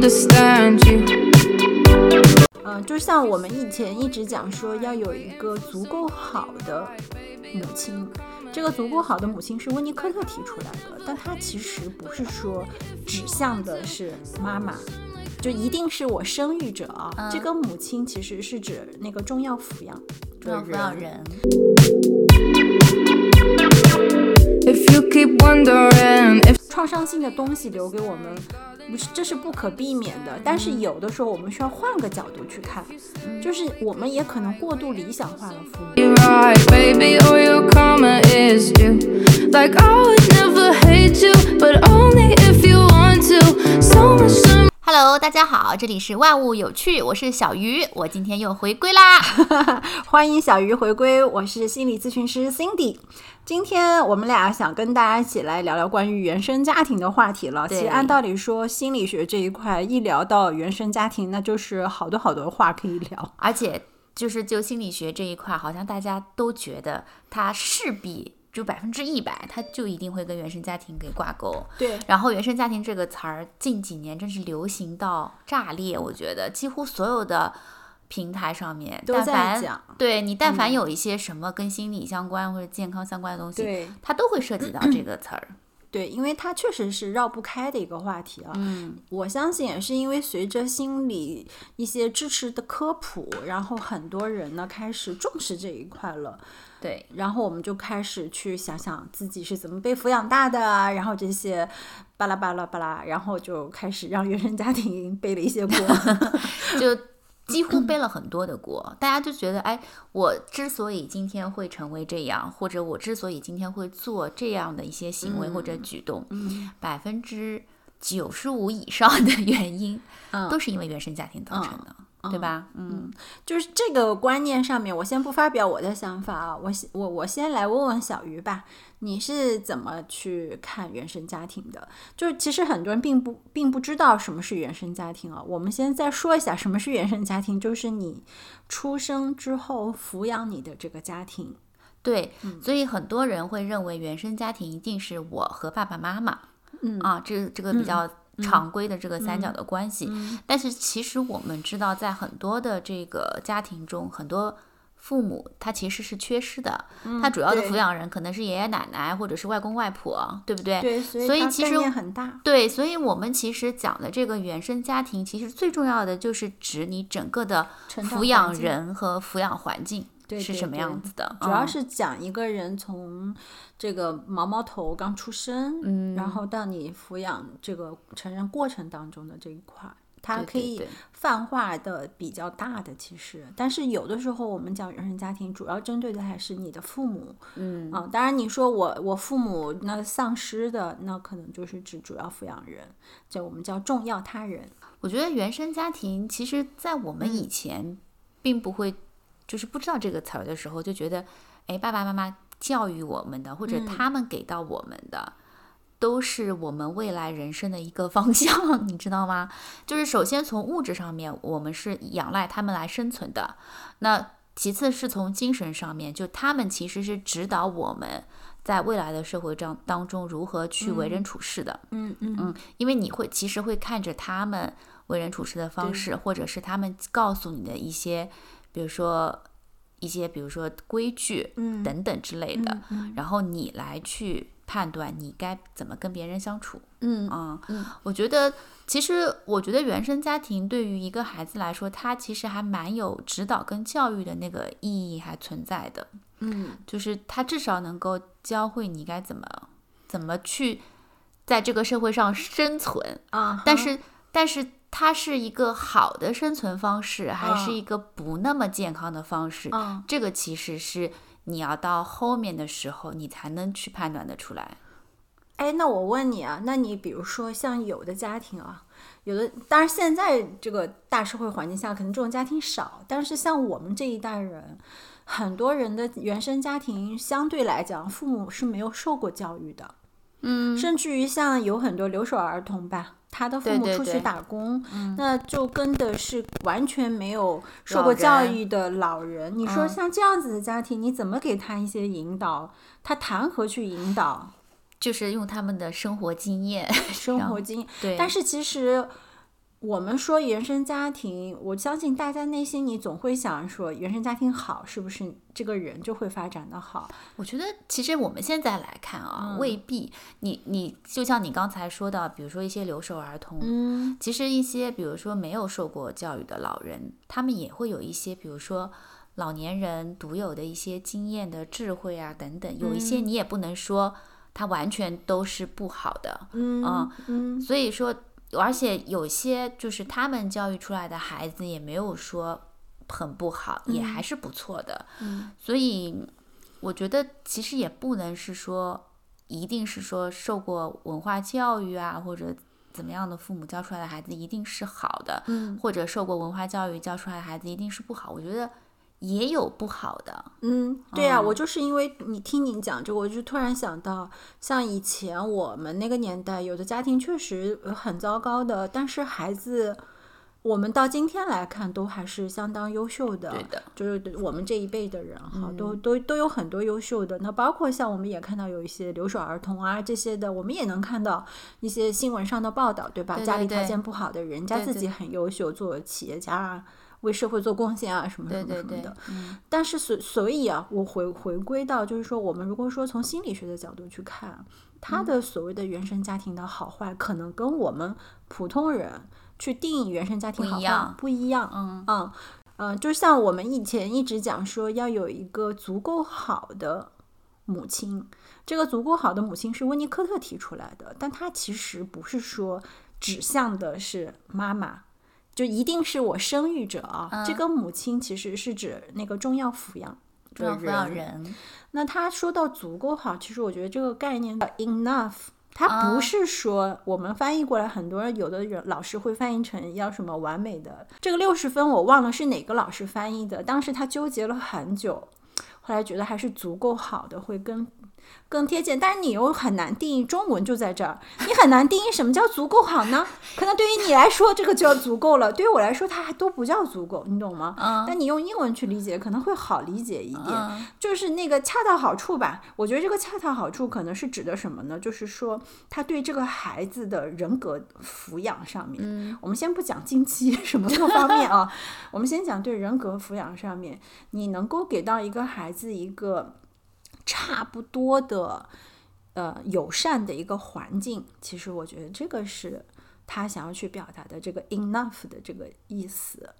understand you. 嗯，就像我们以前一直讲说，要有一个足够好的母亲。这个足够好的母亲是温尼科特提出来的，但他其实不是说指向的是妈妈，就一定是我生育者啊。这个母亲其实是指那个重要抚养重要抚养人。If you keep wondering if 创伤性的东西留给我们，不是这是不可避免的。但是有的时候我们需要换个角度去看，就是我们也可能过度理想化了父母。Time Hello，大家好，这里是万物有趣，我是小鱼，我今天又回归啦。欢迎小鱼回归，我是心理咨询师 Cindy。今天我们俩想跟大家一起来聊聊关于原生家庭的话题了。其实按道理说，心理学这一块一聊到原生家庭，那就是好多好多话可以聊。而且就是就心理学这一块，好像大家都觉得它势必就百分之一百，它就一定会跟原生家庭给挂钩。对，然后“原生家庭”这个词儿近几年真是流行到炸裂，我觉得几乎所有的平台上面都在但凡对你但凡有一些什么跟心理相关或者健康相关的东西，对它都会涉及到 这个词儿。对，因为它确实是绕不开的一个话题啊。嗯，我相信也是因为随着心理一些知识的科普，然后很多人呢开始重视这一块了。对，然后我们就开始去想想自己是怎么被抚养大的啊，然后这些巴拉巴拉巴拉，然后就开始让原生家庭 背了一些锅。就几乎背了很多的锅。大家就觉得，哎，我之所以今天会成为这样，或者我之所以今天会做这样的一些行为或者举动，百分之九十五以上的原因嗯。都是因为原生家庭造成的，对吧？嗯，就是这个观念上面，我先不发表我的想法啊，我先我我先来问问小鱼吧，你是怎么去看原生家庭的？就是其实很多人并不并不知道什么是原生家庭啊。我们先再说一下什么是原生家庭，就是你出生之后抚养你的这个家庭。对，所以很多人会认为原生家庭一定是我和爸爸妈妈，嗯啊，这这个比较常规的这个三角的关系。嗯但是其实我们知道，在很多的这个家庭中，很多父母他其实是缺失的，他主要的抚养人可能是爷爷奶奶或者是外公外婆，对不对？对，所以其实很大。对，所以我们其实讲的这个原生家庭，其实最重要的就是指你整个的抚养人和抚养环境对对是什么样子的。主要嗯。是讲一个人从这个毛毛头刚出生，嗯，然后到你抚养这个成人过程当中的这一块儿，它可以泛化的比较大的，其实，但是有的时候我们讲原生家庭，主要针对的还是你的父母，嗯。啊，当然你说我我父母那丧失的，那可能就是指主要抚养人，就我们叫重要他人，我觉得原生家庭，其实，在我们嗯。以前并不会，就是不知道这个词儿的时候，就觉得，哎，爸爸妈妈教育我们的，或者嗯他们给到我们的，都是我们未来人生的一个 方向，你知道吗？就是首先从物质上面，我们是仰赖他们来生存的，那其次是从精神上面，就他们其实是指导我们。在未来的社会当当中，如何去为人处事的，嗯嗯嗯，因为你会其实会看着他们为人处事的方式，或者是他们告诉你的一些，比如说一些，比如说规矩，嗯等等之类的，然后你来去判断你该怎么跟别人相处。嗯啊、我觉得其实我觉得原生家庭对于一个孩子来说，它其实还蛮有指导跟教育的那个意义还存在的。嗯就是他至少能够教会你该怎么怎么去在这个社会上生存，啊，但是但是它是一个好的生存方式，还是嗯一个不那么健康的方式？嗯这个其实是你要到后面的时候，你才能去判断得出来。哎，那我问你啊，那你比如说像有的家庭啊，有的当然现在这个大社会环境下，可能这种家庭少，但是像我们这一代人，很多人的原生家庭相对来讲，父母是没有受过教育的，嗯，甚至于像有很多留守儿童吧。他的父母出去对对对打工，那就跟的是完全没有受过教育的老人。你说嗯像这样子的家庭，你怎么给他一些引导？他谈何去引导？就是用他们的生活经验，生活经验。对，但是其实我们说原生家庭，我相信大家内心你总会想说，原生家庭好，是不是这个人就会发展的好？我觉得其实我们现在来看啊，未必。你你就像你刚才说的，比如说一些留守儿童，嗯其实一些比如说没有受过教育的老人，他们也会有一些，比如说老年人独有的一些经验的智慧啊等等，有一些你也不能说他完全都是不好的，嗯啊嗯所以说，而且有些就是他们教育出来的孩子也没有说很不好，也还是不错的。嗯所以我觉得其实也不能是说一定是说受过文化教育啊或者怎么样的父母教出来的孩子一定是好的，嗯或者受过文化教育教出来的孩子一定是不好。我觉得也有不好的。嗯，对呀、嗯我就是因为你听你讲这个，我就突然想到，像以前我们那个年代，有的家庭确实呃很糟糕的，但是孩子，我们到今天来看，都还是相当优秀的。对的，就是我们这一辈的人哈，嗯都都都有很多优秀的。那包括像我们也看到有一些留守儿童啊这些的，我们也能看到一些新闻上的报道，对吧？对对家里条件不好的人家自己很优秀，做企业家啊，为社会做贡献啊，什么什对对对么什么的。，嗯但是所所以啊，我回回归到就是说，我们如果说从心理学的角度去看，他嗯的所谓的原生家庭的好坏，可能跟我们普通人去定义原生家庭好坏不一样不一样。嗯嗯嗯，就像我们以前一直讲说，要有一个足够好的母亲。这个足够好的母亲是温尼科特提出来的，但他其实不是说指向的是妈妈，就一定是我生育者啊。这嗯个母亲其实是指那个重要抚养重要抚养人。那他说到足够好，其实我觉得这个概念的 enough。它不啊是说我们翻译过来，很多人有的人老师会翻译成要什么完美的。这个六十分我忘了是哪个老师翻译的，当时他纠结了很久，后来觉得还是足够好的会更更贴切。但是你又很难定义，中文就在这儿，你很难定义什么叫足够好呢？可能对于你来说这个就足够了，对于我来说它还都不叫足够，你懂吗？嗯但你用英文去理解可能会好理解一点。嗯就是那个恰到好处吧。我觉得这个恰到好处可能是指的什么呢？就是说他对这个孩子的人格抚养上面，嗯我们先不讲经期什么各方面啊，我们先讲对人格抚养上面，你能够给到一个孩子一个差不多的呃友善的一个环境，其实我觉得这个是他想要去表达的这个 enough 的这个意思。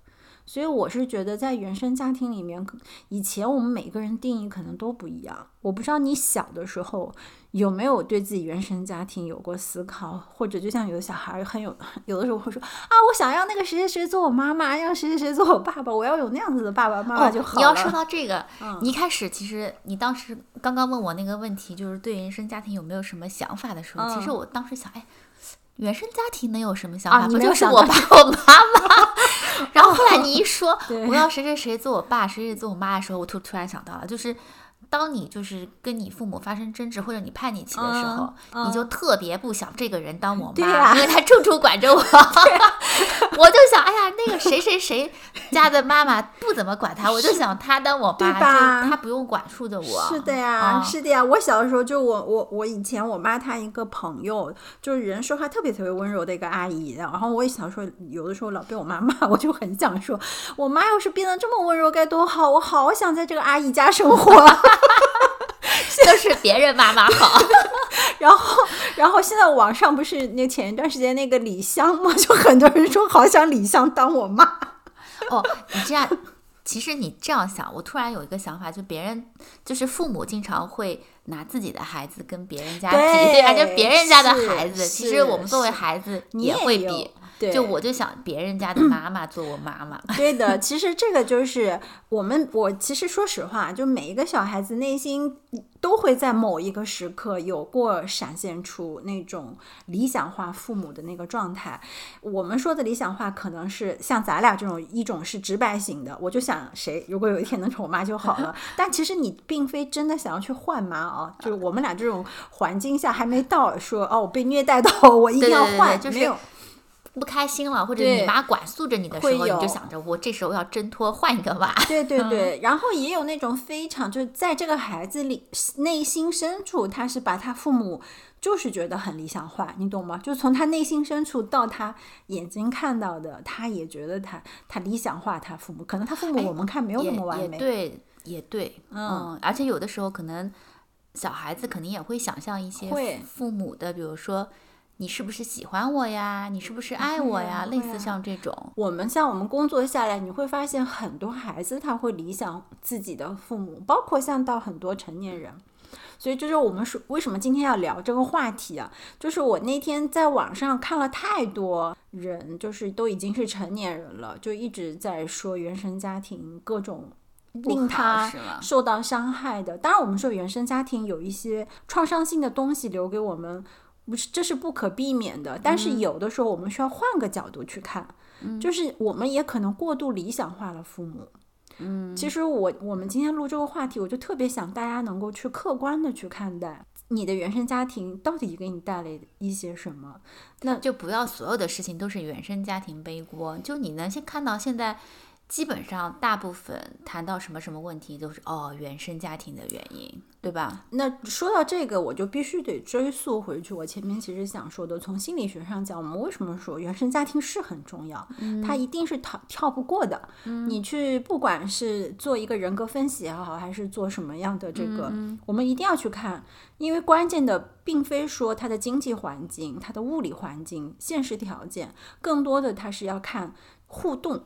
所以我是觉得，在原生家庭里面，以前我们每个人定义可能都不一样。我不知道你小的时候有没有对自己原生家庭有过思考，或者就像有的小孩很有，有的时候会说啊，我想要那个谁谁谁做我妈妈，让谁谁谁做我爸爸，我要有那样子的爸爸妈妈就好了。哦你要说到这个，嗯你一开始其实你当时刚刚问我那个问题，就是对原生家庭有没有什么想法的时候，其实嗯我当时想，哎，原生家庭能有什么想法？啊不就是我爸我妈妈？然后后来你一说我要谁谁谁做我爸，谁谁做我妈的时候，我突突然想到了，就是。当你就是跟你父母发生争执或者你叛逆期的时候，嗯你就特别不想这个人当我妈，因为他处处管着我。我就想，哎呀，那个谁谁谁家的妈妈不怎么管他，我就想他当我妈，对吧就他不用管束着我。是的呀，啊是的呀。我小的时候就我我我以前我妈她一个朋友，就是人说话特别特别温柔的一个阿姨，然后我也小时候有的时候老被我妈骂，我就很想说，我妈要是变得这么温柔该多好，我好想在这个阿姨家生活。都是别人妈妈好。然后，然后现在网上不是那前一段时间那个李湘嘛，就很多人说好想李湘当我妈。哦，你这样，其实你这样想，我突然有一个想法，就别人就是父母经常会拿自己的孩子跟别人家比，对对吧？就别人家的是孩子，其是实我们作为是孩子你也会有比。对，就我就想别人家的妈妈做我妈妈。对的，其实这个就是我们，我其实说实话，就每一个小孩子内心都会在某一个时刻有过闪现出那种理想化父母的那个状态。我们说的理想化，可能是像咱俩这种，一种是直白型的，我就想谁如果有一天能成我妈就好了。但其实你并非真的想要去换妈啊，就是我们俩这种环境下还没到说哦，我被虐待到我一定要换，对对就是没有。不开心了，或者你妈管束着你的时候，你就想着我这时候要挣脱，换一个娃。对对对，嗯。然后也有那种非常就是在这个孩子里内心深处，他是把他父母就是觉得很理想化，你懂吗？就从他内心深处到他眼睛看到的，他也觉得他他理想化他父母，可能他父母我们看没有那哎也也么完美，对，也对，嗯。嗯，而且有的时候可能小孩子肯定也会想象一些父母的，比如说你是不是喜欢我呀，你是不是爱我呀，类似像这种，我们像我们工作下来，你会发现很多孩子他会理想自己的父母，包括像到很多成年人。所以就是我们说，为什么今天要聊这个话题啊？就是我那天在网上看了太多人，就是都已经是成年人了，就一直在说原生家庭各种令他受到伤害的。当然，我们说原生家庭有一些创伤性的东西留给我们，不是这是不可避免的。但是有的时候我们需要换个角度去看，就是我们也可能过度理想化了父母。嗯，其实我我们今天录这个话题，我就特别想大家能够去客观的去看待你的原生家庭到底给你带来一些什么。那就不要所有的事情都是原生家庭背锅，就你能先看到现在。基本上，大部分谈到什么什么问题都是哦，原生家庭的原因，对吧？那说到这个，我就必须得追溯回去。我前面其实想说的，从心理学上讲，我们为什么说原生家庭是很重要？它一定是跳跳不过的。你去不管是做一个人格分析也好，还是做什么样的这个，我们一定要去看，因为关键的并非说它的经济环境、它的物理环境、现实条件，更多的它是要看互动。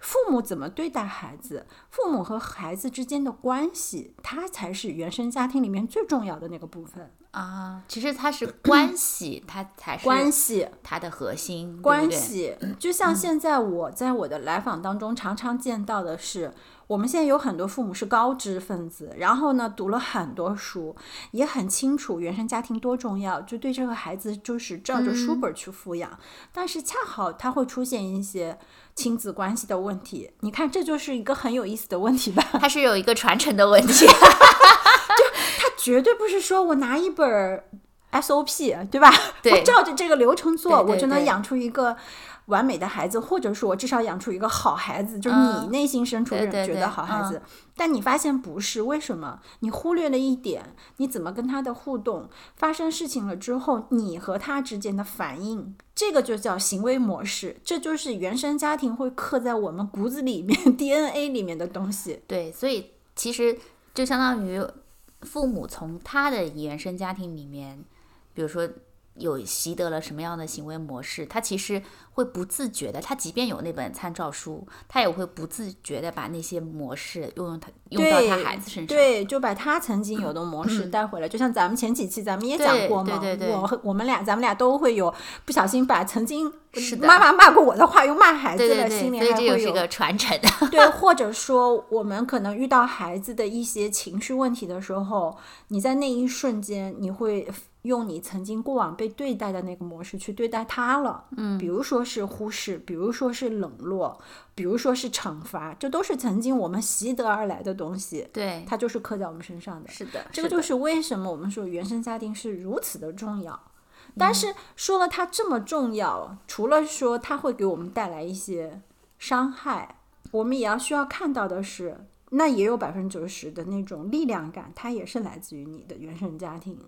父母怎么对待孩子，父母和孩子之间的关系，它才是原生家庭里面最重要的那个部分。啊，其实它是关系，它才是关系，它的核心，关对系，就像现在我在我的来访当中常常见到的是，我们现在有很多父母是高知分子，然后呢读了很多书，也很清楚原生家庭多重要，就对这个孩子就是照着书本去抚养，但是恰好他会出现一些亲子关系的问题，你看这就是一个很有意思的问题吧？它是有一个传承的问题。就他绝对不是说我拿一本儿 SOP，对吧？对我照着这个流程做，对对对我就能养出一个完美的孩子，或者说我至少养出一个好孩子，就是嗯你内心深处人觉得好孩子。但你发现不是，为什么？你忽略了一点，你怎么跟他的互动？发生事情了之后，你和他之间的反应，这个就叫行为模式，这就是原生家庭会刻在我们骨子里面 DNA 里面的东西。对，所以其实就相当于父母从他的原生家庭里面，比如说有习得了什么样的行为模式，他其实会不自觉的，他即便有那本参照书，他也会不自觉的把那些模式用用他用到他孩子身上。对，就把他曾经有的模式带回来。就像咱们前几期咱们也讲过嘛，对对对对我我们俩咱们俩都会有不小心把曾经是妈妈骂过我的话又骂孩子了，对对对，心里还会有这个传承。对，或者说我们可能遇到孩子的一些情绪问题的时候，你在那一瞬间你会。用你曾经过往被对待的那个模式去对待他了，嗯，比如说是忽视，比如说是冷落，比如说是惩罚，这都是曾经我们习得而来的东西，对，它就是刻在我们身上的。是的，这个就是是为什么我们说原生家庭是如此的重要。但是说了它这么重要，除了说它会给我们带来一些伤害，我们也要需要看到的是，那也有百分之九十的那种力量感，它也是来自于你的原生家庭。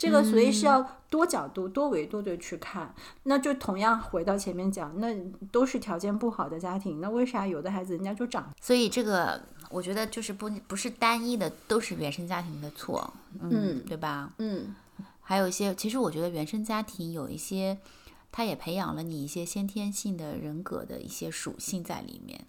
这个所以是要多角度、多维度的去看。那就同样回到前面讲，那都是条件不好的家庭，那为啥有的孩子人家就长所以这个我觉得就是不不是单一的，都是原生家庭的错，嗯，对吧？嗯还有一些，其实我觉得原生家庭有一些，他也培养了你一些先天性的人格的一些属性在里面。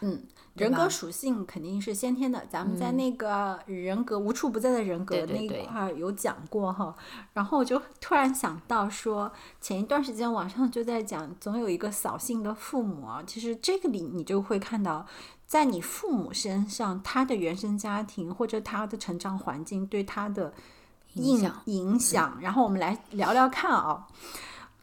嗯，人格属性肯定是先天的，咱们在那个人格、无处不在的人格那一块儿有讲过哈。然后我就突然想到说，前一段时间网上就在讲，总有一个扫兴的父母啊。其实这个里你就会看到，在你父母身上，他的原生家庭或者他的成长环境对他的影影响影响。然后我们来聊聊看啊。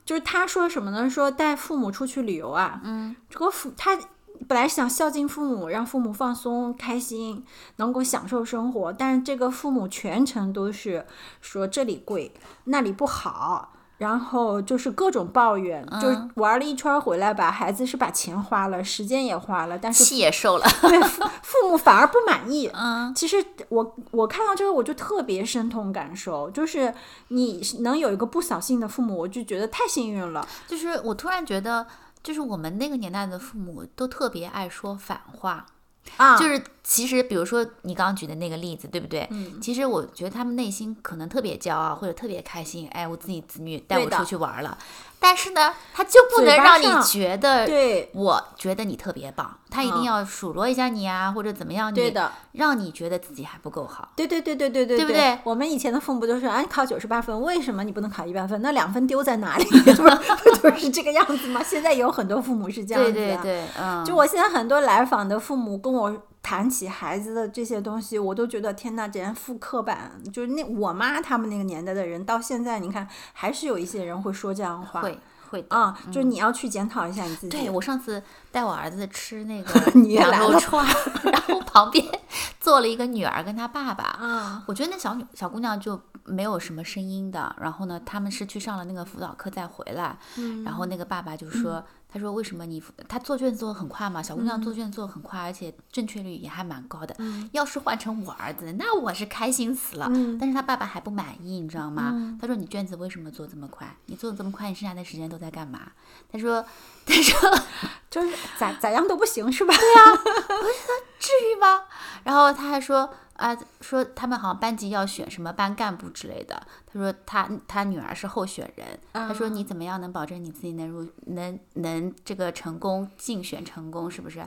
就是他说什么呢？说带父母出去旅游啊，嗯，这个父他本来想孝敬父母，让父母放松开心，能够享受生活，但是这个父母全程都是说这里贵，那里不好，然后就是各种抱怨，就玩了一圈回来吧，孩子是把钱花了，时间也花了，但是气也受了。对父父母反而不满意。嗯，其实我我看到这个我就特别深同感受，就是你能有一个不扫兴的父母，我就觉得太幸运了。就是我突然觉得，就是我们那个年代的父母都特别爱说反话。啊，就是其实，比如说你刚刚举的那个例子，对不对？嗯其实我觉得他们内心可能特别骄傲，或者特别开心。哎，我自己子女带我出去玩了，但是呢，他就不能让你觉得，对我觉得你特别棒，他一定嗯要数落一下你啊，或者怎么样你，对的，让你觉得自己还不够好。对对对对对对对不对我们以前的父母都是，哎，考九十八分，为什么你不能考一百分？那两分丢在哪里？不就是这个样子吗？现在有很多父母是这样子、的，对对对，嗯，就我现在很多来访的父母跟我谈起孩子的这些东西，我都觉得天呐，简直复刻版。就是那我妈他们那个年代的人，到现在你看还是有一些人会说这样的话。会会的。啊、就是你要去检讨一下你自己。对我上次带我儿子吃那个 羊肉串儿，然后旁边 坐了一个女儿跟她爸爸。啊，我觉得那小女小姑娘就没有什么声音的，然后呢，他们是去上了那个辅导课再回来，嗯然后那个爸爸就说，他说为什么你他做卷子做的很快嘛，小姑嗯娘做卷子做的很快，而且正确率也还蛮高的。要是换成我儿子，那我是开心死了。嗯但是他爸爸还不满意，你知道吗？他说你卷子为什么做这么快？你做的这么快，你剩下的时间都在干嘛？他说，他 说就是咋咋样都不行是吧？对呀，我说至于吗？然后他还说啊，说他们好像班级要选什么班干部之类的。他说他他女儿是候选人，他说你怎么样能保证你自己能入能能这个成功竞选成功？是不是？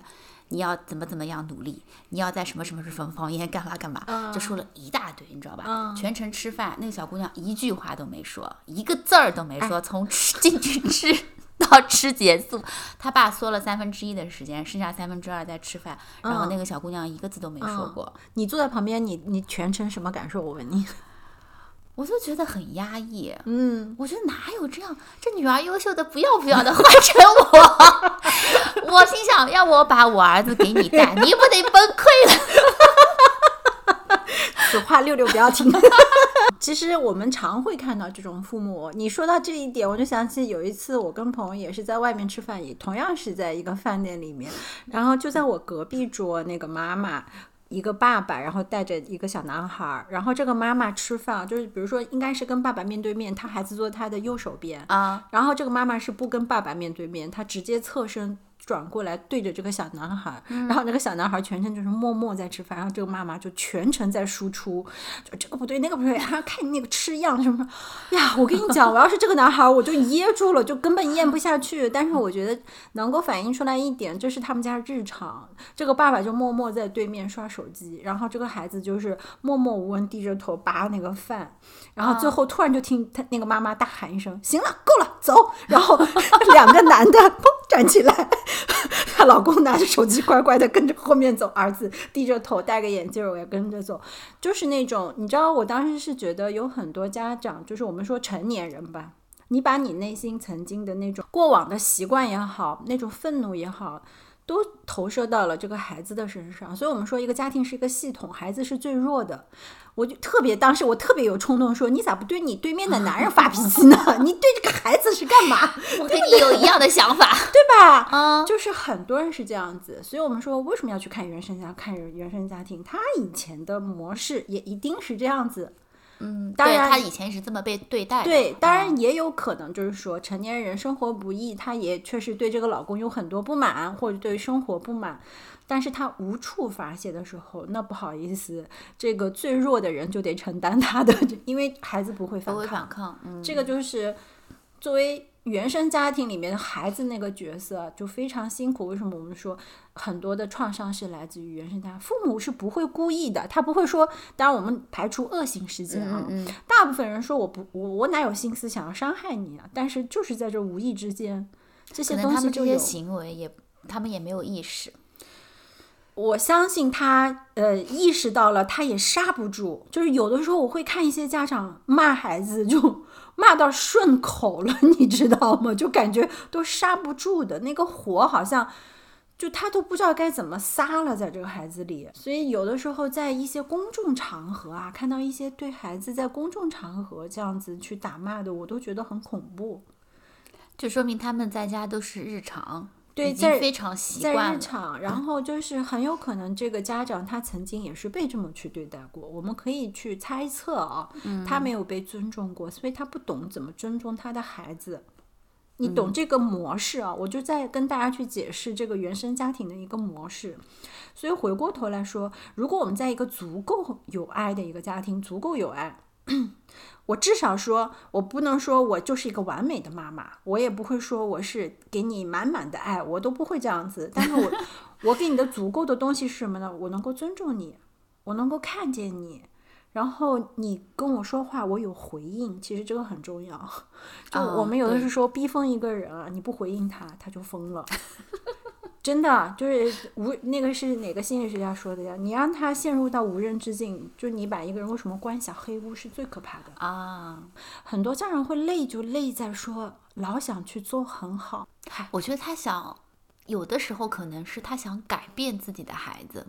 你要怎么怎么样努力？你要在什么什么什么方面 干嘛干嘛？就说了一大堆，你知道吧？嗯全程吃饭，那个小姑娘一句话都没说，一个字儿都没说，从吃进去吃。到吃结束，他爸缩了三分之一的时间，剩下三分之二在吃饭。然后那个小姑娘一个字都没说过，你坐在旁边，你你全程什么感受？我问你。我就觉得很压抑。嗯，我觉得哪有这样，这女儿优秀的不要不要的，换成我，我心想，要我把我儿子给你带，你不得崩溃了？此话六六不要听。其实我们常会看到这种父母。你说到这一点，我就想起有一次我跟朋友也是在外面吃饭，也同样是在一个饭店里面，然后就在我隔壁桌那个妈妈。一个爸爸，然后带着一个小男孩儿，然后这个妈妈吃饭，就是比如说应该是跟爸爸面对面，他孩子坐他的右手边，啊，然后这个妈妈是不跟爸爸面对面，她直接侧身转过来对着这个小男孩，然后那个小男孩全程就是默默在吃饭，然后这个妈妈就全程在输出，就这个不对那个不对，然 后看你那个吃样什么呀，我跟你讲，我要是这个男孩，我就噎住了，就根本咽不下去。但是我觉得能够反映出来一点，这是他们家日常。这个爸爸就默默在对面刷手机，然后这个孩子就是默默无闻低着头扒那个饭，然后最后突然就听他那个妈妈大喊一声：“行了，够了，走！”然后 两个男的砰 站起来，她老公拿着手机乖乖的跟着后面走，儿子低着头戴个眼镜儿我也跟着走，就是那种你知道，我当时是觉得有很多家长，就是我们说成年人吧。你把你内心曾经的那种过往的习惯也好，那种愤怒也好，都投射到了这个孩子的身上。所以，我们说一个家庭是一个系统，孩子是最弱的。我就特别当时我特别有冲动说，你咋不对你对面的男人发脾气呢？你对这个孩子是干嘛？我跟你有一样的想法。对吧？嗯，就是很多人是这样子，所以我们说为什么要去看原生家看原生家庭？他以前的模式也一定是这样子。嗯，当然他以前是这么被对待的。对，当啊然也有可能就是说成年人生活不易，他也确实对这个老公有很多不满，或者对生活不满，但是他无处发泄的时候，那不好意思，这个最弱的人就得承担他的，因为孩子不会反不会抗反。抗。嗯，这个就是作为原生家庭里面的孩子那个角色就非常辛苦。为什么我们说很多的创伤是来自于原生家庭？父母是不会故意的，他不会说。当然，我们排除恶性事件啊，嗯嗯，大部分人说我不我我哪有心思想要伤害你啊？但是就是在这无意之间，这些可能他们这些东西就有。行为也，他们也没有意识。我相信他呃意识到了，他也刹不住。就是有的时候我会看一些家长骂孩子，就 骂到顺口了，你知道吗？就感觉都刹不住的那个火，好像就他都不知道该怎么撒了，在这个孩子里。所以有的时候在一些公众场合啊，看到一些对孩子在公众场合这样子去打骂的，我都觉得很恐怖。就说明他们在家都是日常，对，在非常习在。日常，然后就是很有可能这个家长他曾经也是被这么去对待过，我们可以去猜测啊，他没有被尊重过，所以他不懂怎么尊重他的孩子。你懂这个模式啊？我就在跟大家去解释这个原生家庭的一个模式。所以回过头来说，如果我们在一个足够有爱的一个家庭，足够有爱，我至少说，我不能说我就是一个完美的妈妈，我也不会说我是给你满满的爱，我都不会这样子。但是我 我给你的足够的东西是什么呢？我能够尊重你，我能够看见你，然后你跟我说话，我有回应，其实这个很重要。就啊我们有的对是说逼疯一个人啊，你不回应他，他就疯了。真的就是无那个是哪个心理学家说的呀？你让他陷入到无人之境，就你把一个人为什么关小黑屋是最可怕的。啊，很多家长会累，就累在说老想去做很好，嗨，我觉得他想，有的时候可能是他想改变自己的孩子，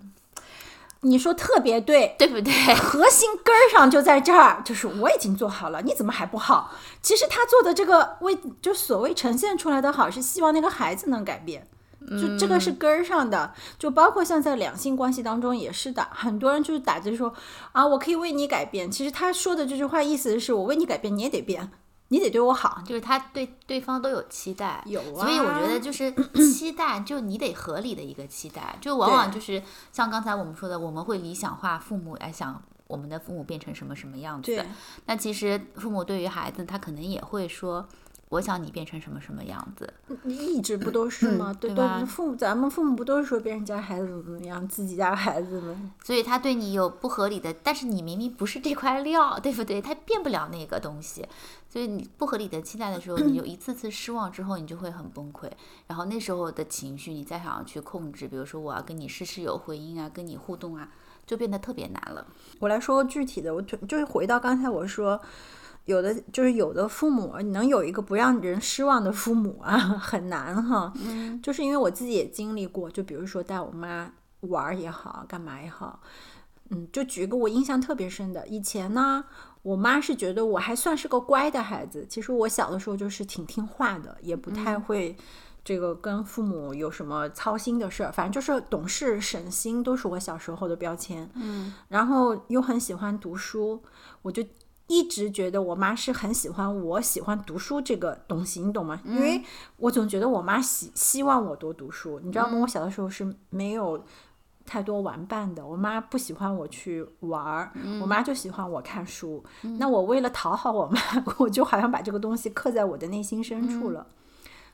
你说特别对，对不对？核心根儿上就在这儿，就是我已经做好了，你怎么还不好？其实他做的这个为就所谓呈现出来的好，是希望那个孩子能改变。就这个是根儿上的，就包括像在两性关系当中也是的，很多人就是打着说啊，我可以为你改变，其实他说的这句话意思是我为你改变，你也得变，你得对我好。就是他对对方都有期待，有啊所以我觉得就是 期待，就你得合理的一个期待，就往往就是像刚才我们说的，我们会理想化父母来想我们的父母变成什么什么样子对，那其实父母对于孩子，他可能也会说，我想你变成什么什么样子，你一直不都是吗？对对吧对，父母咱们父母不都是说别人家孩子怎么怎么样，自己家孩子们所以他对你有不合理的，但是你明明不是这块料，对不对？他变不了那个东西，所以你不合理的期待的时候，你就 一次次失望之后，你就会很崩溃。然后那时候的情绪，你再想要去控制，比如说我要跟你事事有回应啊，跟你互动啊，就变得特别难了。我来说个具体的，我就就是回到刚才我说，有的就是有的父母，你能有一个不让人失望的父母啊，很难哈。嗯，就是因为我自己也经历过，就比如说带我妈玩儿也好，干嘛也好，嗯，就举个我印象特别深的，以前呢，我妈是觉得我还算是个乖的孩子，其实我小的时候就是挺听话的，也不太会。这个跟父母有什么操心的事儿，反正就是懂事省心，都是我小时候的标签。嗯，然后又很喜欢读书，我就一直觉得我妈是很喜欢我喜欢读书这个东西，你懂吗？因为我总觉得我妈希希望我多读书，你知道吗？我小的时候是没有太多玩伴的，我妈不喜欢我去玩儿，我妈就喜欢我看书。那我为了讨好我妈，我就好像把这个东西刻在我的内心深处了。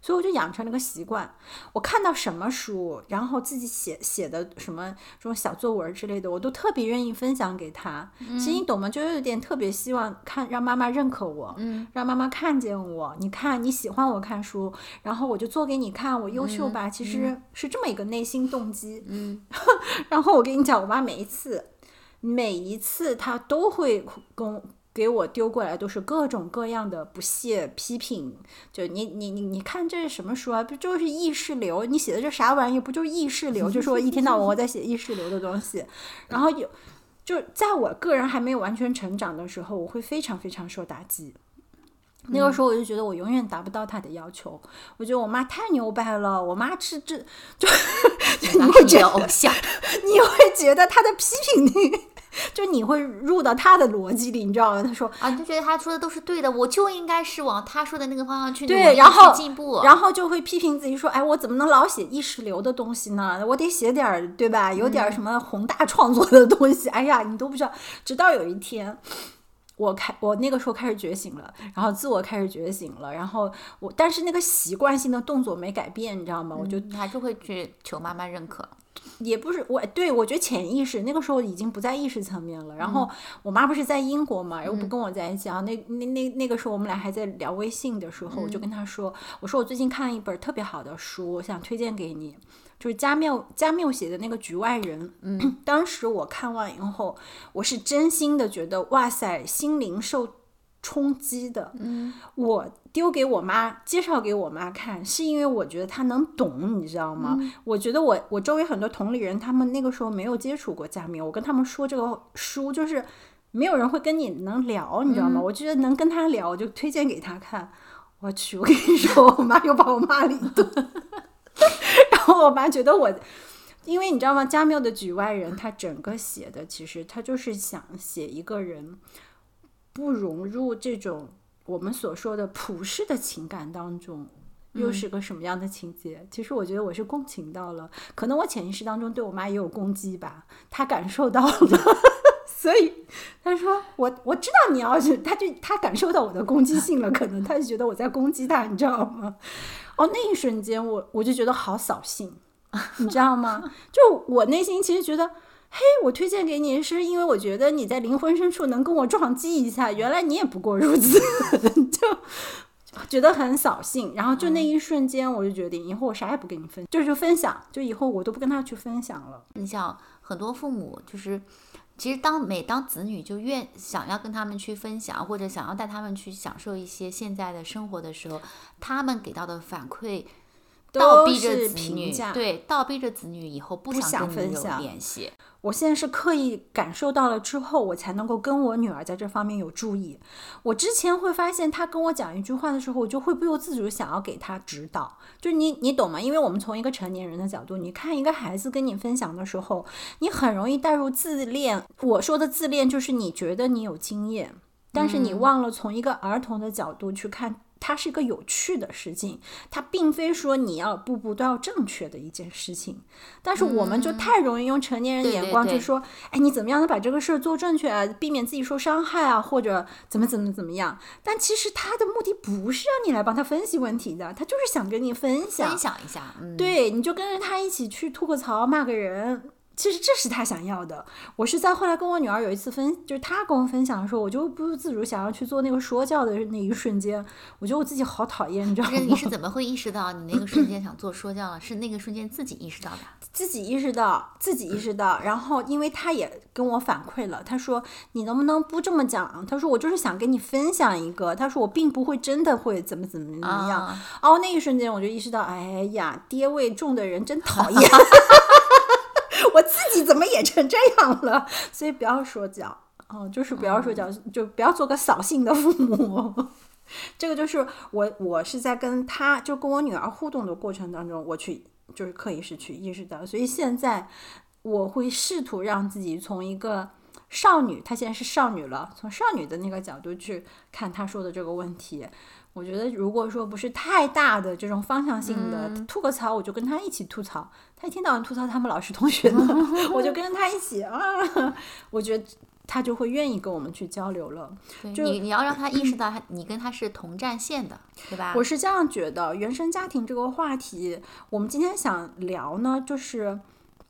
所以我就养成了个习惯，我看到什么书，然后自己写写的什么这种小作文之类的，我都特别愿意分享给他。其实你懂吗？就有点特别希望看让妈妈认可我，嗯，让妈妈看见我。你看你喜欢我看书，然后我就做给你看，我优秀吧？其实是这么一个内心动机。嗯，然后我跟你讲，我妈每一次，每一次她都会跟给我丢过来都是各种各样的不屑批评，就你你你你看这是什么书啊？不就是意识流？你写的这啥玩意？不就是意识流？就说一天到晚我在写意识流的东西，然后有，就在我个人还没有完全成长的时候，我会非常非常受打击。那个时候我就觉得我永远达不到他的要求，我觉得我妈太牛掰了，我妈是这就 你你会觉得偶像，你会觉得他的批评你，就你会入到他的逻辑里，你知道吗？他说，啊，你就觉得他说的都是对的，我就应该是往他说的那个方向去努对，力然后去进步。然后就会批评自己说，哎，我怎么能老写意识流的东西呢？我得写点儿，对吧？有点什么宏大创作的东西。哎呀，你都不知道。直到有一天，我开，我那个时候开始觉醒了，然后自我开始觉醒了，然后我，但是那个习惯性的动作没改变，你知道吗？我就你还是会去求妈妈认可。也不是我对我觉得潜意识那个时候已经不在意识层面了。然后我妈不是在英国嘛，又不跟我在一起啊。那那那那个时候我们俩还在聊微信的时候，我就跟她说，我说我最近看了一本特别好的书，我想推荐给你，就是加缪加缪写的那个《局外人》。嗯，当时我看完以后，我是真心的觉得哇塞，心灵受冲击的。嗯，我丢给我妈，介绍给我妈看，是因为我觉得她能懂，你知道吗？我觉得我我周围很多同龄人，他们那个时候没有接触过加缪，我跟他们说这个书，就是没有人会跟你能聊，你知道吗？我觉得能跟他聊，我就推荐给他看。我去，我跟你说，我妈又把我骂了一顿。然后我妈觉得我，因为你知道吗？加缪的《局外人》，他整个写的其实他就是想写一个人不融入这种我们所说的普世的情感当中，又是个什么样的情节？其实我觉得我是共情到了，可能我潜意识当中对我妈也有攻击吧，她感受到了。所以他说我我知道你要是，他就他感受到我的攻击性了，可能他就觉得我在攻击他，你知道吗？哦，那一瞬间我我就觉得好扫兴，你知道吗？就我内心其实觉得，嘿，我推荐给你是因为我觉得你在灵魂深处能跟我撞击一下，原来你也不过如此，就觉得很扫兴。然后就那一瞬间，我就决定以后我啥也不跟你分，就是分享，就以后我都不跟他去分享了。你想，很多父母就是。其实，当每当子女就愿想要跟他们去分享，或者想要带他们去享受一些现在的生活的时候，他们给到的反馈，倒逼着子女对，倒逼着子女以后不想分享联系。我现在是刻意感受到了之后，我才能够跟我女儿在这方面有注意。我之前会发现，她跟我讲一句话的时候，我就会不由自主想要给她指导。就你，你懂吗？因为我们从一个成年人的角度，你看一个孩子跟你分享的时候，你很容易带入自恋。我说的自恋，就是你觉得你有经验，但是你忘了从一个儿童的角度去看。它是一个有趣的事情，它并非说你要步步都要正确的一件事情。但是我们就太容易用成年人的眼光就说，哎，你怎么样能把这个事儿做正确啊？避免自己受伤害啊，或者怎么怎么怎么样？但其实他的目的不是让你来帮他分析问题的，他就是想跟你分享分享一下。对，你就跟着他一起去吐个槽，骂个人。其实这是他想要的。我是在后来跟我女儿有一次分，就是她跟我分享的时候，我就不由自主想要去做那个说教的那一瞬间，我觉得我自己好讨厌，你知道吗？你是怎么会意识到你那个瞬间想做说教了？是那个瞬间自己意识到的？自己意识到，自己意识到。然后，因为他也跟我反馈了，他说：“你能不能不这么讲？”他说：“我就是想跟你分享一个。”他说：“我并不会真的会怎么怎么怎么样。”哦，那一瞬间我就意识到，哎呀，爹味重的人真讨厌。我自己怎么也成这样了？所以不要说教哦，就是不要说教，就不要做个扫兴的父母。这个就是我，我是在跟他就跟我女儿互动的过程当中，我去就是刻意是去意识到。所以现在我会试图让自己从一个少女，她现在是少女了，从少女的那个角度去看她说的这个问题。我觉得，如果说不是太大的这种方向性的吐个槽，我就跟她一起吐槽。他一天到晚吐槽他们老师同学呢，我就跟着他一起啊。我觉得他就会愿意跟我们去交流了。就你你要让他意识 到，他你跟他是同战线的，对吧？我是这样觉得，原生家庭这个话题，我们今天想聊呢，就是。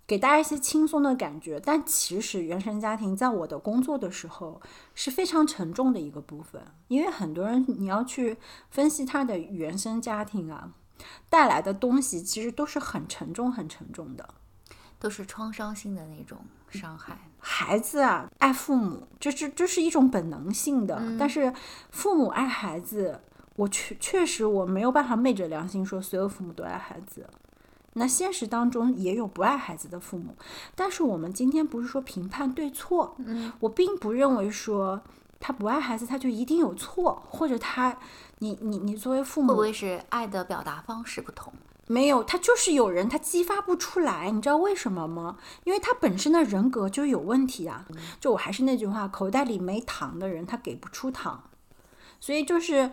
给大家一些轻松的感觉，但其实原生家庭在我的工作的时候是非常沉重的一个部分，因为很多人你要去分析他的原生家庭啊带来的东西，其实都是很沉重、很沉重的，都是创伤性的那种伤害。孩子啊，爱父母，这是这是一种本能性的，但是父母爱孩子，我确确实我没有办法昧着良心说所有父母都爱孩子。那现实当中也有不爱孩子的父母，但是我们今天不是说评判对错，嗯，我并不认为说他不爱孩子他就一定有错，或者他，你你你作为父母会不会是爱的表达方式不同？没有，他就是有人他激发不出来，你知道为什么吗？因为他本身的人格就有问题啊。就我还是那句话，口袋里没糖的人他给不出糖，所以就是。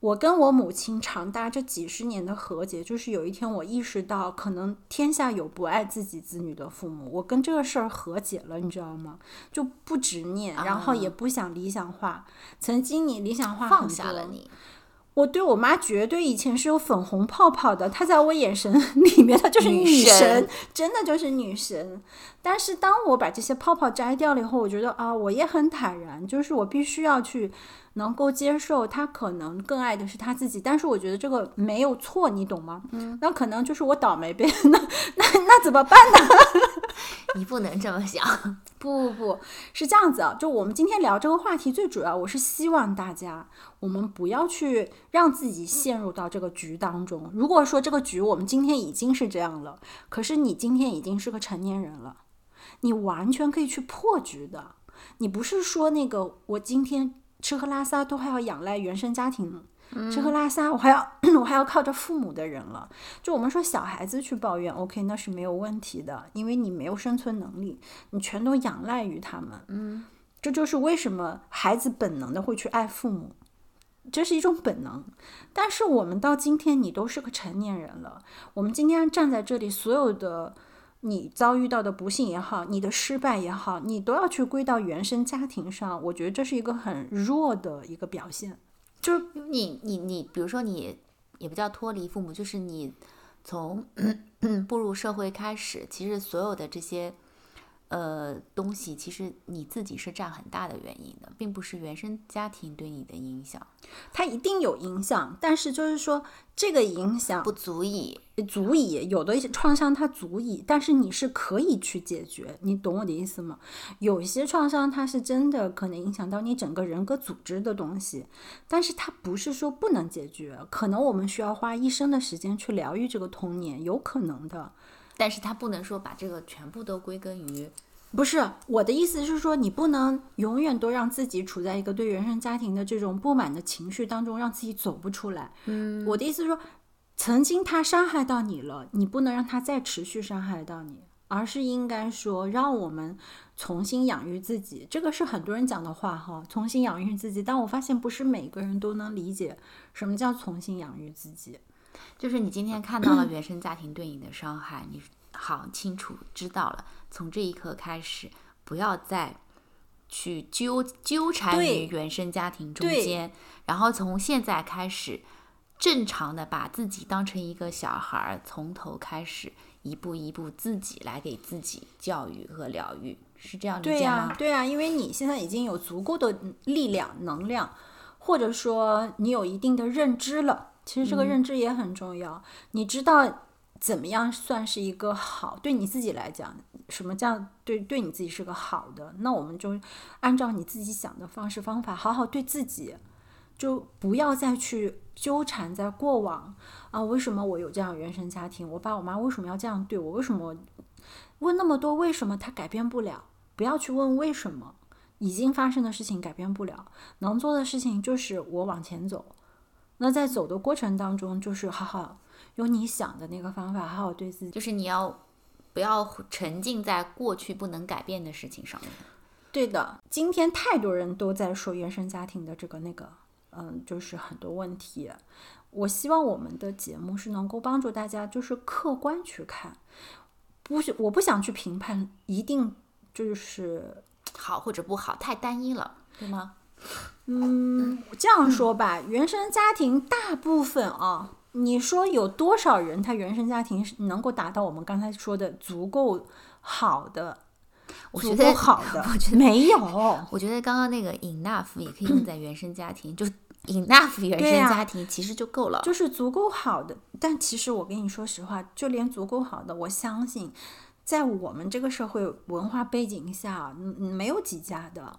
我跟我母亲长达这几十年的和解，就是有一天我意识到，可能天下有不爱自己子女的父母，我跟这个事儿和解了，你知道吗？就不执念，然后也不想理想化。曾经你理想化放下了你。我对我妈绝对以前是有粉红泡泡的，她在我眼神 里面，她就是女神，真的就是女神。但是当我把这些泡泡摘掉了以后，我觉得啊，我也很坦然，就是我必须要去能够接受他可能更爱的是他自己，但是我觉得这个没有错，你懂吗？嗯，那可能就是我倒霉呗，那那那怎么办呢？你不能这么想。不不不是这样子啊，就我们今天聊这个话题，最主要我是希望大家，我们不要去让自己陷入到这个局当中。如果说这个局我们今天已经是这样了，可是你今天已经是个成年人了，你完全可以去破局的。你不是说那个我今天吃喝拉撒都还要仰赖原生家庭。吃喝拉撒，我还要 我还要靠着父母的人了。就我们说小孩子去抱怨，OK，那是没有问题的，因为你没有生存能力，你全都仰赖于他们。嗯，这就是为什么孩子本能的会去爱父母，这是一种本能。但是我们到今天，你都是个成年人了，我们今天站在这里，所有的你遭遇到的不幸也好，你的失败也好，你都要去归到原生家庭上。我觉得这是一个很弱的一个表现。就是你你你，比如说你也不叫脱离父母，就是你从 步入社会开始，其实所有的这些呃东西，其实你自己是占很大的原因的，并不是原生家庭对你的影响，它一定有影响，但是就是说这个影响不足以。足以有的一些创伤它足以，但是你是可以去解决，你懂我的意思吗？有一些创伤它是真的可能影响到你整个人格组织的东西，但是它不是说不能解决，可能我们需要花一生的时间去疗愈这个童年，有可能的。但是他不能说把这个全部都归根于，不是我的意思是说，你不能永远都让自己处在一个对原生家庭的这种不满的情绪当中，让自己走不出来。嗯，我的意思是说。曾经他伤害到你了，你不能让他再持续伤害到你，而是应该说让我们重新养育自己。这个是很多人讲的话哈，重新养育自己。但我发现不是每个人都能理解什么叫重新养育自己。就是你今天看到了原生家庭对你的伤害，你好清楚知道了，从这一刻开始，不要再去纠纠缠于原生家庭中间，然后从现在开始。正常的把自己当成一个小孩儿，从头开始，一步一步自己来给自己教育和疗愈，是这样理对解吗？呀，对呀，因为你现在已经有足够的力量、能量，或者说你有一定的认知了。其实这个认知也很重要，你知道怎么样算是一个好，对你自己来讲，什么叫对对你自己是个好的？那我们就按照你自己想的方式方法，好好对自己。就不要再去纠缠在过往啊！为什么我有这样原生家庭？我爸我妈为什么要这样对我？为什么问那么多为什么？他改变不了。不要去问为什么，已经发生的事情改变不了。能做的事情就是我往前走。那在走的过程当中，就是好好用你想的那个方法，好好对自己。就是你要不要沉浸在过去不能改变的事情上面？对的，今天太多人都在说原生家庭的这个那个。嗯，就是很多问题，我希望我们的节目是能够帮助大家，就是客观去看，不是我不想去评判，一定就是好或者不好，太单一了，对吗？嗯，这样说吧，原生家庭大部分啊，你说有多少人他原生家庭是能够达到我们刚才说的足够好的？我觉得好的，我觉得没有。我觉得刚刚那个 enough 也可以用在原生家庭，就 enough 原生家庭其实就够了，就是足够好的。但其实我跟你说实话，就连足够好的，我相信，在我们这个社会文化背景下，嗯，没有几家的，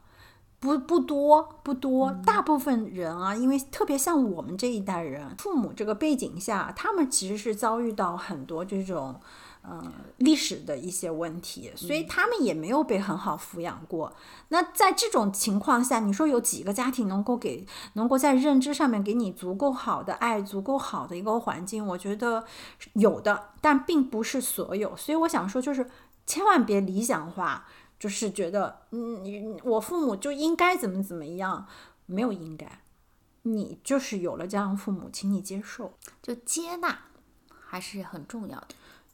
不不多不多。大部分人啊，因为特别像我们这一代人，父母这个背景下，他们其实是遭遇到很多这种。嗯，历史的一些问题，所以他们也没有被很好抚养过。那在这种情况下，你说有几个家庭能够给，能够在认知上面给你足够好的爱，足够好的一个环境？我觉得有的，但并不是所有。所以我想说，就是千万别理想化，就是觉得，嗯，你我父母就应该怎么怎么样，没有应该，你就是有了这样父母，请你接受，就接纳，还是很重要的。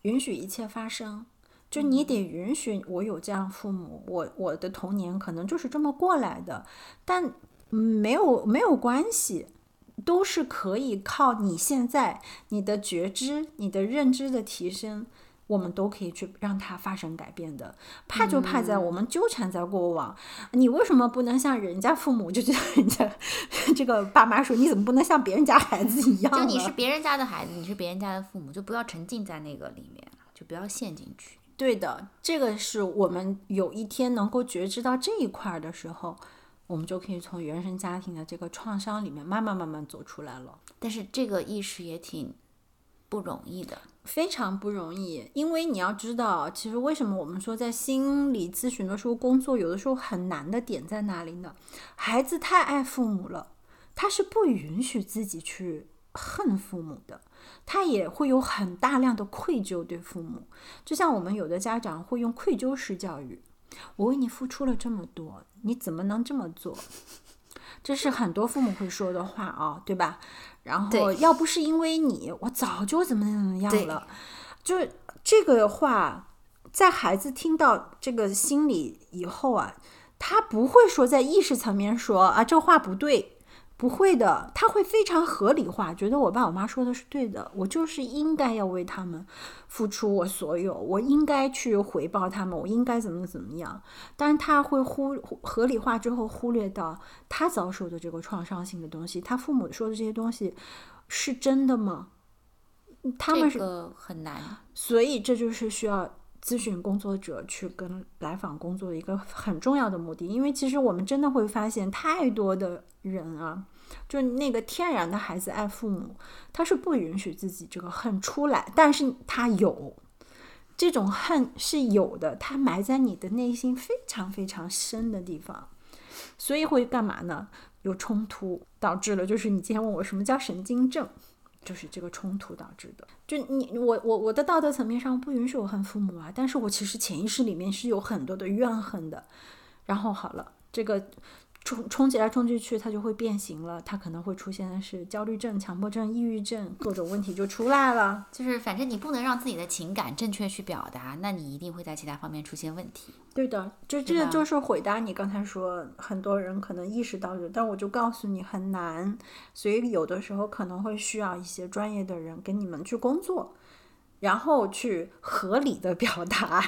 允许一切发生，就你得允许我有这样父母，我我的童年可能就是这么过来的，但没有没有关系，都是可以靠你现在你的觉知、你的认知的提升，我们都可以去让它发生改变的。怕就怕在我们纠缠在过往，你为什么不能像人家父母？就觉得人家这个爸妈说，你怎么不能像别人家孩子一样？就你是别人家的孩子，你是别人家的父母，就不要沉浸在那个里面，就不要陷进去。对的，这个是我们有一天能够觉知到这一块儿的时候，我们就可以从原生家庭的这个创伤里面慢慢慢慢走出来了。但是这个意识也挺不容易的。非常不容易，因为你要知道，其实为什么我们说在心理咨询的时候工作有的时候很难的点在哪里呢？孩子太爱父母了，他是不允许自己去恨父母的，他也会有很大量的愧疚对父母。就像我们有的家长会用愧疚式教育：“我为你付出了这么多，你怎么能这么做？”这是很多父母会说的话啊，对吧？然后要不是因为你，我早就怎么怎么样了。就是这个话，在孩子听到这个心理以后啊，他不会说在意识层面说啊这话不对，不会的，他会非常合理化，觉得我爸我妈说的是对的，我就是应该要为他们付出我所有，我应该去回报他们，我应该怎么怎么样。但是他会忽合理化之后忽略到他遭受的这个创伤性的东西，他父母说的这些东西是真的吗？他们是这个很难。所以这就是需要咨询工作者去跟来访工作的一个很重要的目的，因为其实我们真的会发现太多的人啊，就那个天然的孩子爱父母，他是不允许自己这个恨出来，但是他有。这种恨是有的，他埋在你的内心非常非常深的地方，所以会干嘛呢？有冲突，导致了就是你今天问我什么叫神经症，就是这个冲突导致的。就你我我我的道德层面上不允许我恨父母啊，但是我其实潜意识里面是有很多的怨恨的。然后好了，这个冲冲击来冲击去，它就会变形了，它可能会出现的是焦虑症、强迫症、抑郁症，各种问题就出来了。就是反正你不能让自己的情感正确去表达，那你一定会在其他方面出现问题。对的，就这个就是回答你刚才说，很多人可能意识到的，但我就告诉你很难，所以有的时候可能会需要一些专业的人跟你们去工作，然后去合理的表达，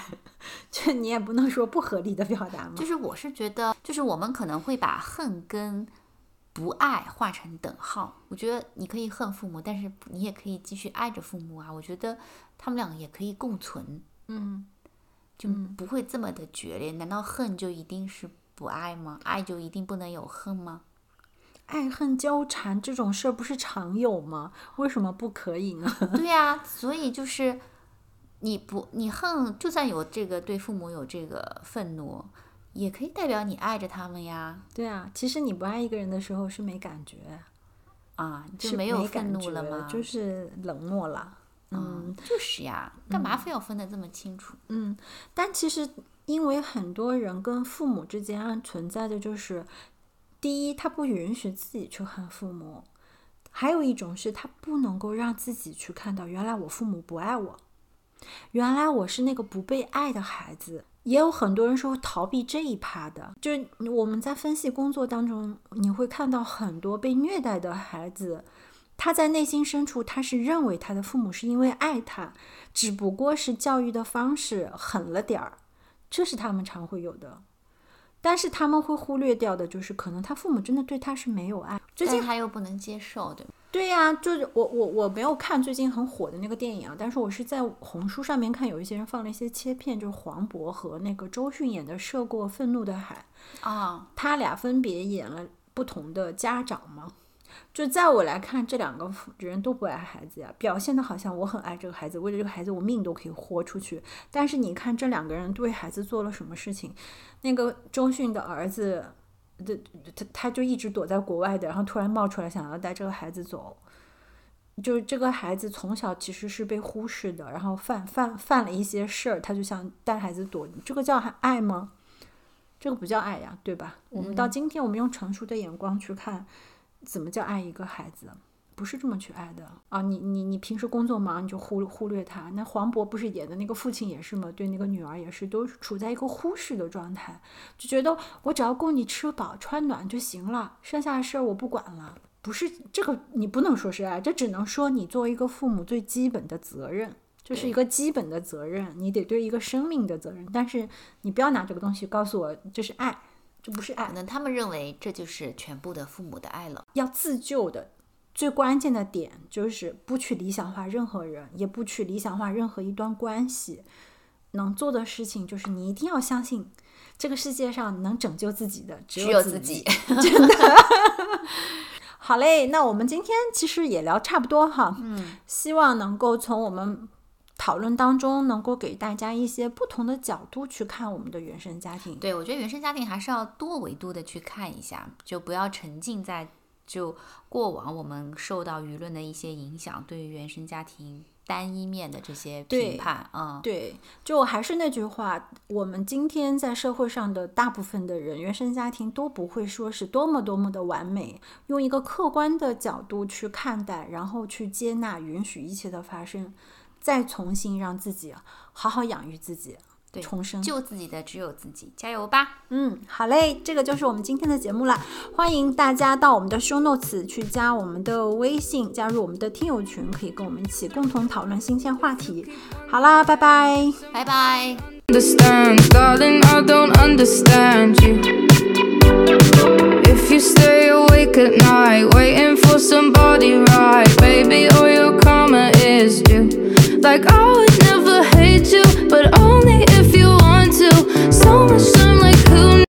就你也不能说不合理的表达嘛。就是我是觉得，就是我们可能会把恨跟不爱画成等号。我觉得你可以恨父母，但是你也可以继续爱着父母啊。我觉得他们两个也可以共存，嗯，就不会这么的决裂。难道恨就一定是不爱吗？爱就一定不能有恨吗？爱恨交缠这种事儿不是常有吗？为什么不可以呢？对呀、所以就是你不你恨，就算有这个对父母有这个愤怒，也可以代表你爱着他们呀。对啊，其实你不爱一个人的时候是没感觉，啊，就没有感愤怒了觉吗？就是冷漠了。嗯，就是呀，干嘛非要分得这么清楚？嗯，但其实因为很多人跟父母之间存在的就是，第一，他不允许自己去恨父母；还有一种是他不能够让自己去看到，原来我父母不爱我，原来我是那个不被爱的孩子。也有很多人说逃避这一趴的，就是我们在分析工作当中，你会看到很多被虐待的孩子，他在内心深处，他是认为他的父母是因为爱他，只不过是教育的方式狠了点儿，这是他们常会有的。但是他们会忽略掉的，就是可能他父母真的对他是没有爱。最近但他又不能接受，对吧？对呀、就是我我我没有看最近很火的那个电影啊，但是我是在红书上面看有一些人放了一些切片，就是黄渤和那个周迅演的《涉过愤怒的海》。啊，他俩分别演了不同的家长嘛。就在我来看，这两个人都不爱孩子呀，表现的好像我很爱这个孩子，为了这个孩子我命都可以豁出去。但是你看这两个人对孩子做了什么事情？那个周迅的儿子的他他就一直躲在国外的，然后突然冒出来想要带这个孩子走。就是这个孩子从小其实是被忽视的，然后犯犯犯了一些事儿，他就想带孩子躲，这个叫爱吗？这个不叫爱呀，对吧？我们到今天，我们用成熟的眼光去看，怎么叫爱一个孩子？不是这么去爱的啊！你你你平时工作忙，你就忽忽略他。那黄渤不是演的那个父亲也是吗？对那个女儿也是，都处在一个忽视的状态，就觉得我只要供你吃饱穿暖就行了，剩下的事儿我不管了。不是这个，你不能说是爱，这只能说你作为一个父母最基本的责任。这是一个基本的责任，你得对一个生命的责任。但是你不要拿这个东西告诉我这是爱，这不是爱可。能他们认为这就是全部的父母的爱了。要自救的最关键的点就是不去理想化任何人，也不去理想化任何一段关系。能做的事情就是你一定要相信，这个世界上能拯救自己的只只有自己自己。好嘞，那我们今天其实也聊差不多哈，嗯，希望能够从我们讨论当中，能够给大家一些不同的角度去看我们的原生家庭。对，我觉得原生家庭还是要多维度的去看一下，就不要沉浸在就过往我们受到舆论的一些影响，对于原生家庭单一面的这些对评判，嗯，对，就还是那句话，我们今天在社会上的大部分的人，原生家庭都不会说是多么多么的完美，用一个客观的角度去看待，然后去接纳、允许一切的发生，再重新让自己好好养育自己，对，重生。救自己的只有自己，加油吧！嗯，好嘞，这个就是我们今天的节目了。欢迎大家到我们的 show notes 去加我们的微信，加入我们的听友群，可以跟我们一起共同讨论新鲜话题。好啦，拜拜，拜拜。Understand, darling, I don't understand you. If you stay awake at night, waiting for somebody right, baby, your karma is due. Like I would never hate you, but only if you want to. So much time, like who